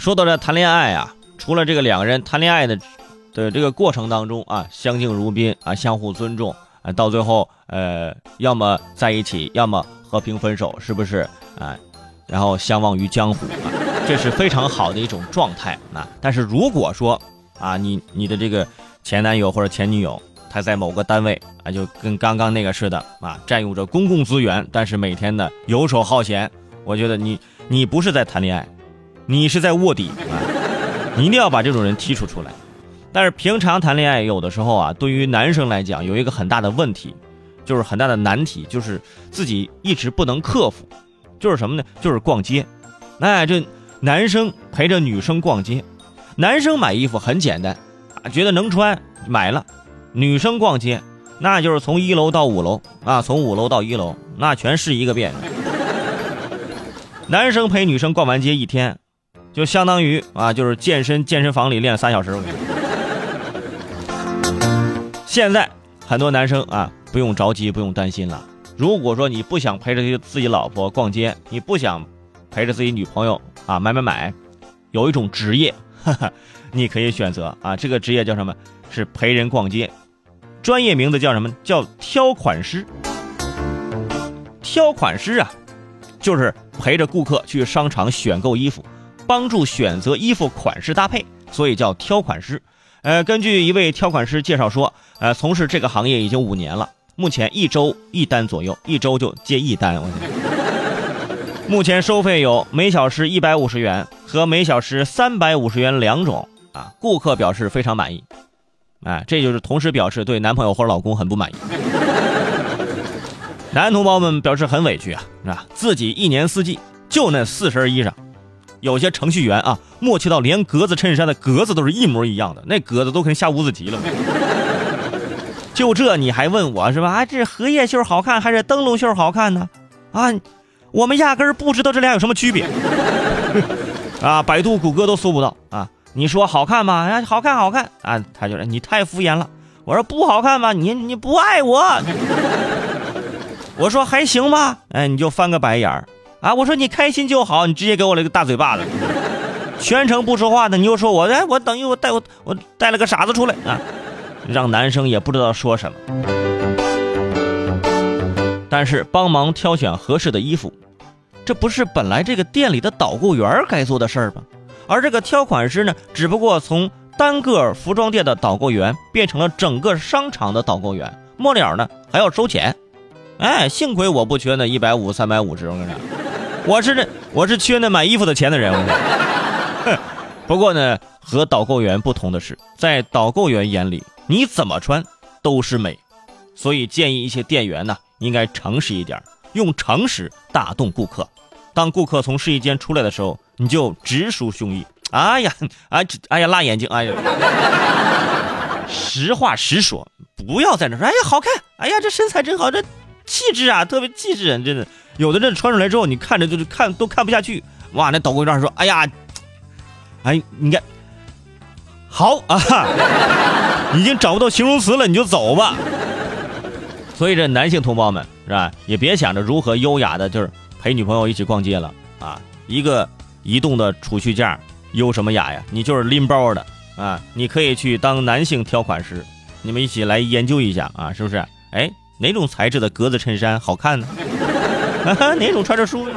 说到这谈恋爱啊，除了这个两个人谈恋爱的的这个过程当中啊，相敬如宾啊，相互尊重啊，到最后呃，要么在一起，要么和平分手，是不是啊？然后相忘于江湖啊，这是非常好的一种状态啊。但是如果说啊，你你的这个前男友或者前女友，他在某个单位啊，就跟刚刚那个似的啊，占用着公共资源，但是每天呢游手好闲，我觉得你你不是在谈恋爱，你是在卧底啊！你一定要把这种人剔除出来。但是平常谈恋爱，有的时候啊，对于男生来讲，有一个很大的问题，就是很大的难题，就是自己一直不能克服。就是什么呢？就是逛街，哎，这男生陪着女生逛街，男生买衣服很简单啊，觉得能穿买了；女生逛街，那就是从一楼到五楼啊，从五楼到一楼，那全是一个遍。男生陪女生逛完街一天，就相当于啊，就是健身健身房里练三小时。现在很多男生啊，不用着急，不用担心了。如果说你不想陪着自己老婆逛街，你不想陪着自己女朋友啊买买买，有一种职业，哈哈，你可以选择啊，这个职业叫什么？是陪人逛街，专业名字叫什么？叫挑款师。挑款师啊，就是陪着顾客去商场选购衣服，帮助选择衣服款式搭配，所以叫挑款师。呃，根据一位挑款师介绍说，呃，从事这个行业已经五年了。目前一周一单左右，一周就接一单。我 目前收费有每小时一百五十元和每小时三百五十元两种啊。顾客表示非常满意，哎，这就是同时表示对男朋友或者老公很不满意。男同胞们表示很委屈啊，啊，自己一年四季就那四身衣裳，有些程序员啊，默契到连格子衬衫的格子都是一模一样的，那格子都跟下五子棋了。就这你还问我是吧？啊，这荷叶袖好看还是灯笼袖好看呢？啊，我们压根儿不知道这俩有什么区别。啊，百度、谷歌都搜不到啊！你说好看吗？啊，好看，好看啊！他就说你太敷衍了。我说不好看吗？你你不爱我。我说还行吧。哎，你就翻个白眼儿啊！我说你开心就好，你直接给我了个大嘴巴子。全程不说话的，你又说我哎，我等于我带我我带了个傻子出来啊！让男生也不知道说什么，但是帮忙挑选合适的衣服，这不是本来这个店里的导购员该做的事儿吗？而这个挑款师呢，只不过从单个服装店的导购员变成了整个商场的导购员，末了呢还要收钱。哎，幸亏我不缺那一百五、三百五十，我跟你说，我是这我是缺那买衣服的钱的人。不过呢，和导购员不同的是，在导购员眼里。你怎么穿都是美，所以建议一些店员呢，应该诚实一点，用诚实打动顾客。当顾客从试衣间出来的时候，你就直抒胸臆。哎呀，哎，哎呀，辣眼睛，哎呀，实话实说，不要在那说，哎呀，好看，哎呀，这身材真好，这气质啊，特别气质，真的。有的这穿出来之后，你看着就是看都看不下去。哇，那导购员说，哎呀，哎，你看。好啊，已经找不到形容词了，你就走吧。所以这男性同胞们是吧，也别想着如何优雅的，就是陪女朋友一起逛街了啊。一个移动的储蓄架，优什么雅呀？你就是拎包的啊。你可以去当男性挑款师，你们一起来研究一下啊，是不是？哎，哪种材质的格子衬衫好看呢？哪种穿着舒服？